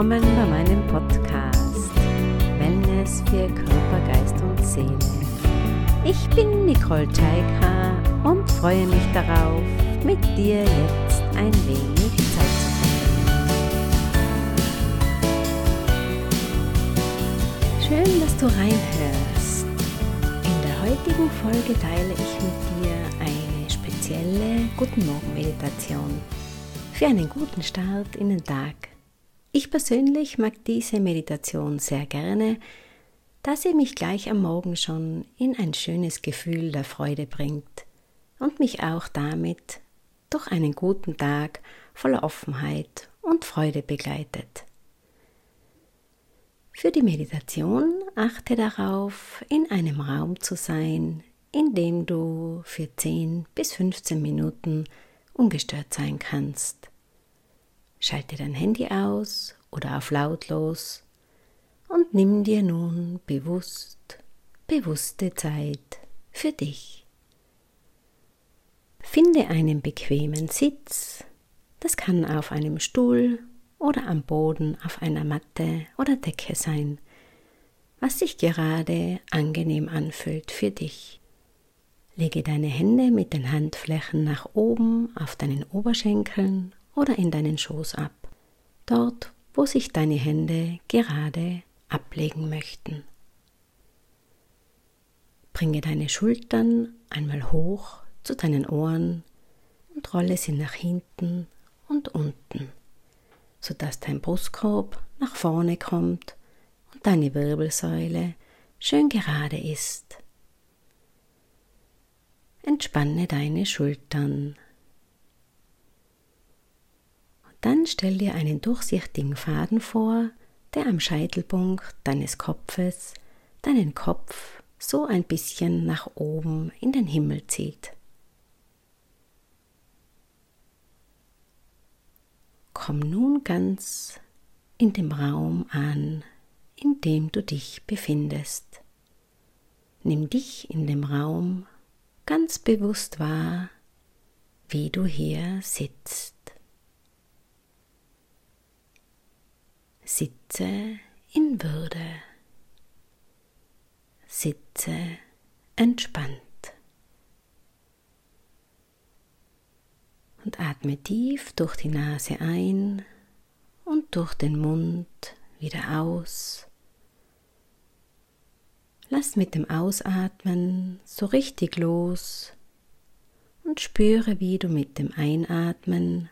Willkommen bei meinem Podcast Wellness für Körper, Geist und Seele. Ich bin Nicole Tschaika und freue mich darauf, mit dir jetzt ein wenig Zeit zu verbringen. Schön, dass du reinhörst. In der heutigen Folge teile ich mit dir eine spezielle Guten Morgen Meditation für einen guten Start in den Tag. Ich persönlich mag diese Meditation sehr gerne, da sie mich gleich am Morgen schon in ein schönes Gefühl der Freude bringt und mich auch damit durch einen guten Tag voller Offenheit und Freude begleitet. Für die Meditation achte darauf, in einem Raum zu sein, in dem du für 10 bis 15 Minuten ungestört sein kannst. Schalte dein Handy aus oder auf lautlos und nimm dir nun bewusst, bewusste Zeit für dich. Finde einen bequemen Sitz, das kann auf einem Stuhl oder am Boden auf einer Matte oder Decke sein, was sich gerade angenehm anfühlt für dich. Lege deine Hände mit den Handflächen nach oben auf deinen Oberschenkeln oder in deinen Schoß ab, dort, wo sich deine Hände gerade ablegen möchten. Bringe deine Schultern einmal hoch zu deinen Ohren und rolle sie nach hinten und unten, sodass dein Brustkorb nach vorne kommt und deine Wirbelsäule schön gerade ist. Entspanne deine Schultern dann stell dir einen durchsichtigen Faden vor, der am Scheitelpunkt deines Kopfes deinen Kopf so ein bisschen nach oben in den Himmel zieht. Komm nun ganz in dem Raum an, in dem du dich befindest. Nimm dich in dem Raum ganz bewusst wahr, wie du hier sitzt. Sitze in Würde. Sitze entspannt. Und atme tief durch die Nase ein und durch den Mund wieder aus. Lass mit dem Ausatmen so richtig los und spüre, wie du mit dem Einatmen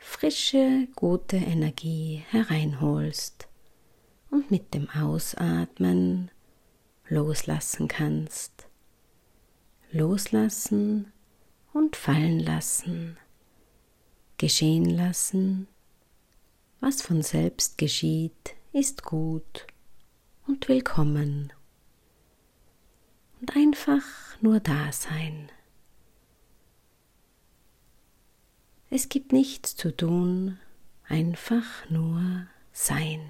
frische, gute Energie hereinholst und mit dem Ausatmen loslassen kannst. Loslassen und fallen lassen, geschehen lassen. Was von selbst geschieht, ist gut und willkommen. Und einfach nur da sein. Es gibt nichts zu tun, einfach nur sein.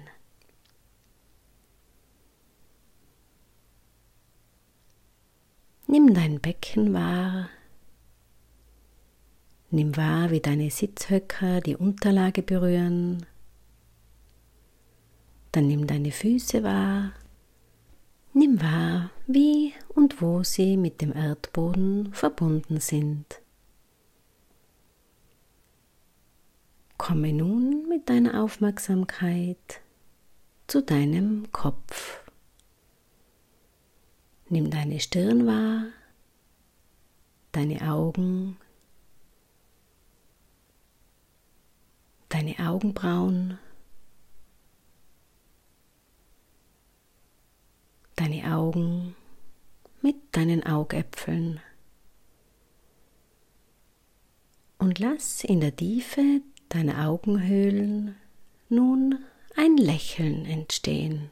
Nimm dein Becken wahr. Nimm wahr, wie deine Sitzhöcker die Unterlage berühren. Dann nimm deine Füße wahr. Nimm wahr, wie und wo sie mit dem Erdboden verbunden sind. Komme nun mit deiner Aufmerksamkeit zu deinem Kopf. Nimm deine Stirn wahr, deine Augen, deine Augenbrauen, deine Augen mit deinen Augäpfeln. Und lass in der Tiefe deine Augenhöhlen nun ein Lächeln entstehen.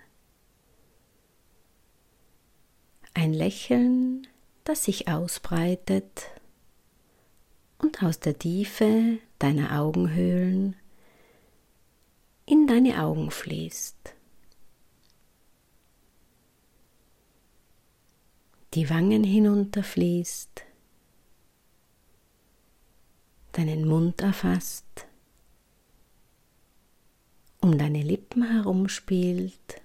Ein Lächeln, das sich ausbreitet und aus der Tiefe deiner Augenhöhlen in deine Augen fließt. Die Wangen hinunterfließt, deinen Mund erfasst Lippen herumspielt.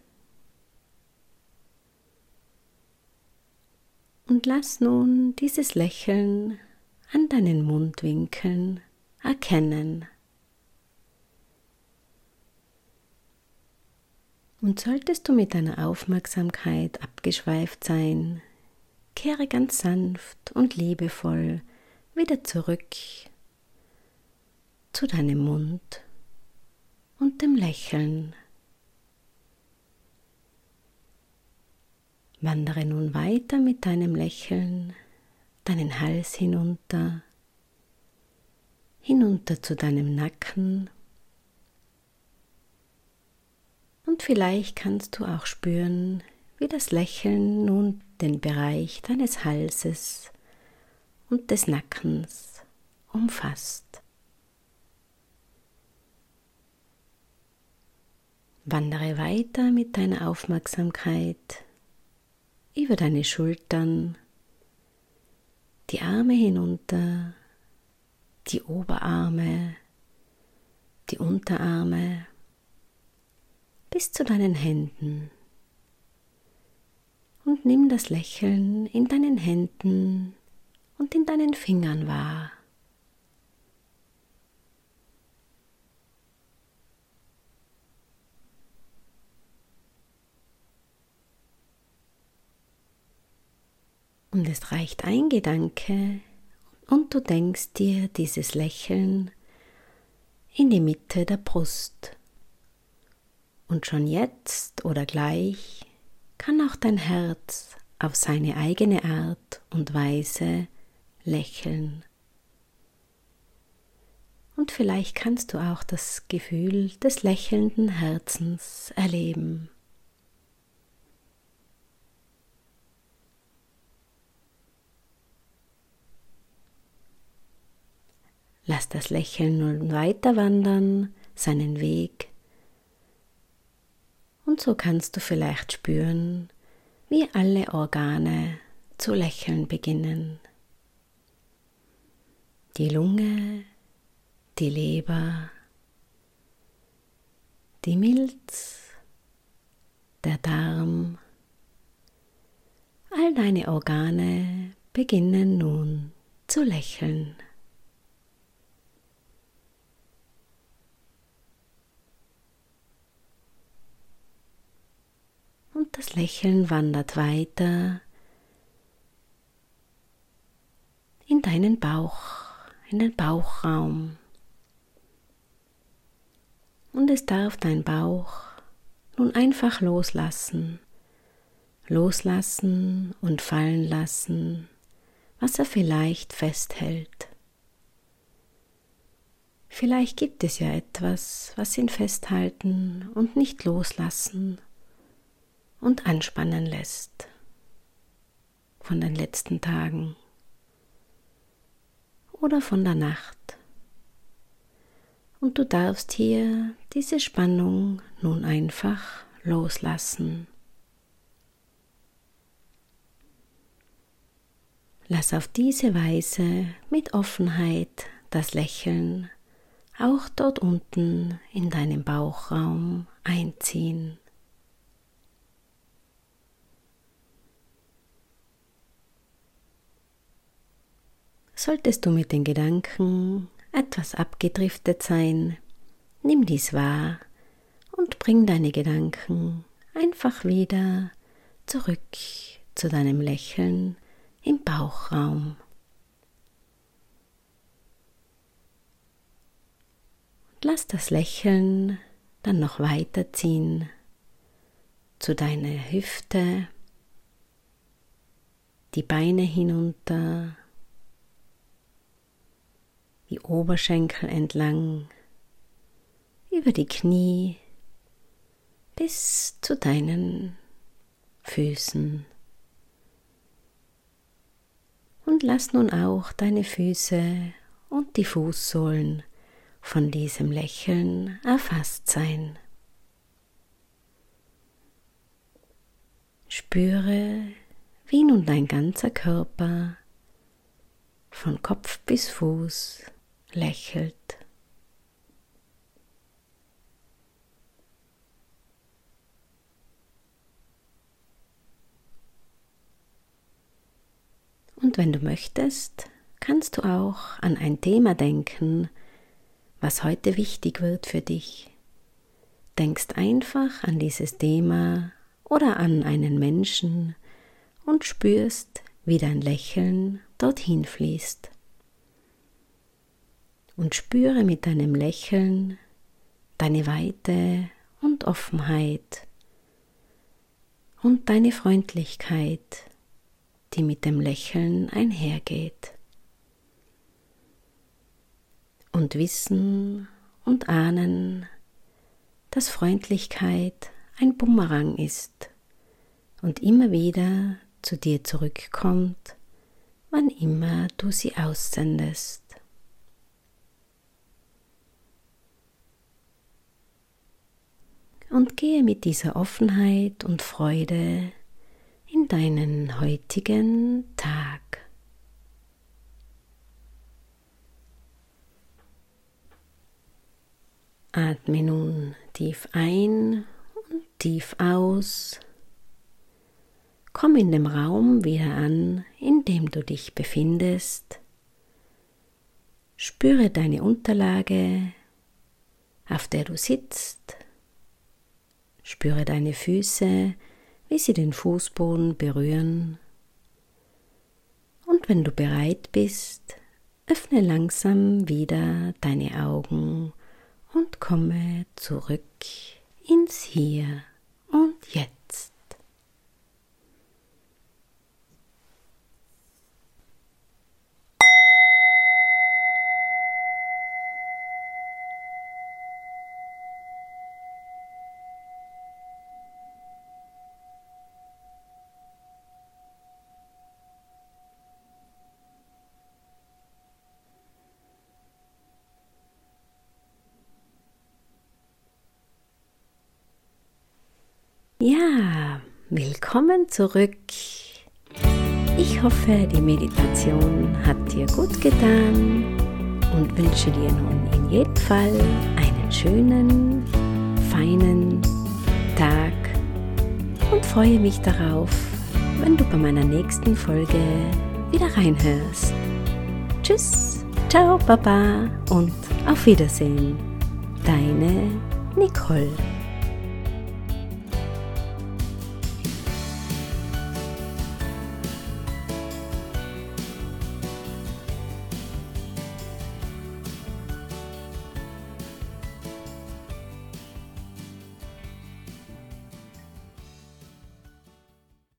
Und lass nun dieses Lächeln an deinen Mundwinkeln erkennen. Und solltest du mit deiner Aufmerksamkeit abgeschweift sein, kehre ganz sanft und liebevoll wieder zurück zu deinem Mund und dem Lächeln. Wandere nun weiter mit deinem Lächeln deinen Hals hinunter, hinunter zu deinem Nacken Und vielleicht kannst du auch spüren, wie das Lächeln nun den Bereich deines Halses und des Nackens umfasst. Wandere weiter mit deiner Aufmerksamkeit über deine Schultern, die Arme hinunter, die Oberarme, die Unterarme bis zu deinen Händen. Und nimm das Lächeln in deinen Händen und in deinen Fingern wahr. Und es reicht ein Gedanke und du denkst dir dieses Lächeln in die Mitte der Brust. Und schon jetzt oder gleich kann auch dein Herz auf seine eigene Art und Weise lächeln. Und vielleicht kannst du auch das Gefühl des lächelnden Herzens erleben. Lass das Lächeln nun weiter wandern, seinen Weg und so kannst du vielleicht spüren, wie alle Organe zu lächeln beginnen. Die Lunge, die Leber, die Milz, der Darm, all deine Organe beginnen nun zu lächeln. und das Lächeln wandert weiter in deinen Bauch, in den Bauchraum. Und es darf dein Bauch nun einfach loslassen, loslassen und fallen lassen, was er vielleicht festhält. Vielleicht gibt es ja etwas, was ihn festhalten und nicht loslassen und anspannen lässt von den letzten Tagen oder von der Nacht. Und du darfst hier diese Spannung nun einfach loslassen. Lass auf diese Weise mit Offenheit das Lächeln auch dort unten in deinem Bauchraum einziehen. Solltest du mit den Gedanken etwas abgedriftet sein, nimm dies wahr und bring deine Gedanken einfach wieder zurück zu deinem Lächeln im Bauchraum. Und lass das Lächeln dann noch weiterziehen zu deiner Hüfte, die Beine hinunter die Oberschenkel entlang, über die Knie bis zu deinen Füßen. Und lass nun auch deine Füße und die Fußsohlen von diesem Lächeln erfasst sein. Spüre, wie nun dein ganzer Körper von Kopf bis Fuß lächelt. Und wenn du möchtest, kannst du auch an ein Thema denken, was heute wichtig wird für dich. Denkst einfach an dieses Thema oder an einen Menschen und spürst, wie dein Lächeln dorthin fließt. Und spüre mit deinem Lächeln deine Weite und Offenheit und deine Freundlichkeit, die mit dem Lächeln einhergeht. Und wissen und ahnen, dass Freundlichkeit ein Bumerang ist und immer wieder zu dir zurückkommt, wann immer du sie aussendest. Und gehe mit dieser Offenheit und Freude in deinen heutigen Tag. Atme nun tief ein und tief aus. Komm in dem Raum wieder an, in dem du dich befindest. Spüre deine Unterlage, auf der du sitzt. Spüre deine Füße, wie sie den Fußboden berühren. Und wenn du bereit bist, öffne langsam wieder deine Augen und komme zurück ins Hier und Jetzt. Ja, willkommen zurück. Ich hoffe, die Meditation hat dir gut getan und wünsche dir nun in jedem Fall einen schönen, feinen Tag und freue mich darauf, wenn du bei meiner nächsten Folge wieder reinhörst. Tschüss, ciao, Baba und auf Wiedersehen. Deine Nicole.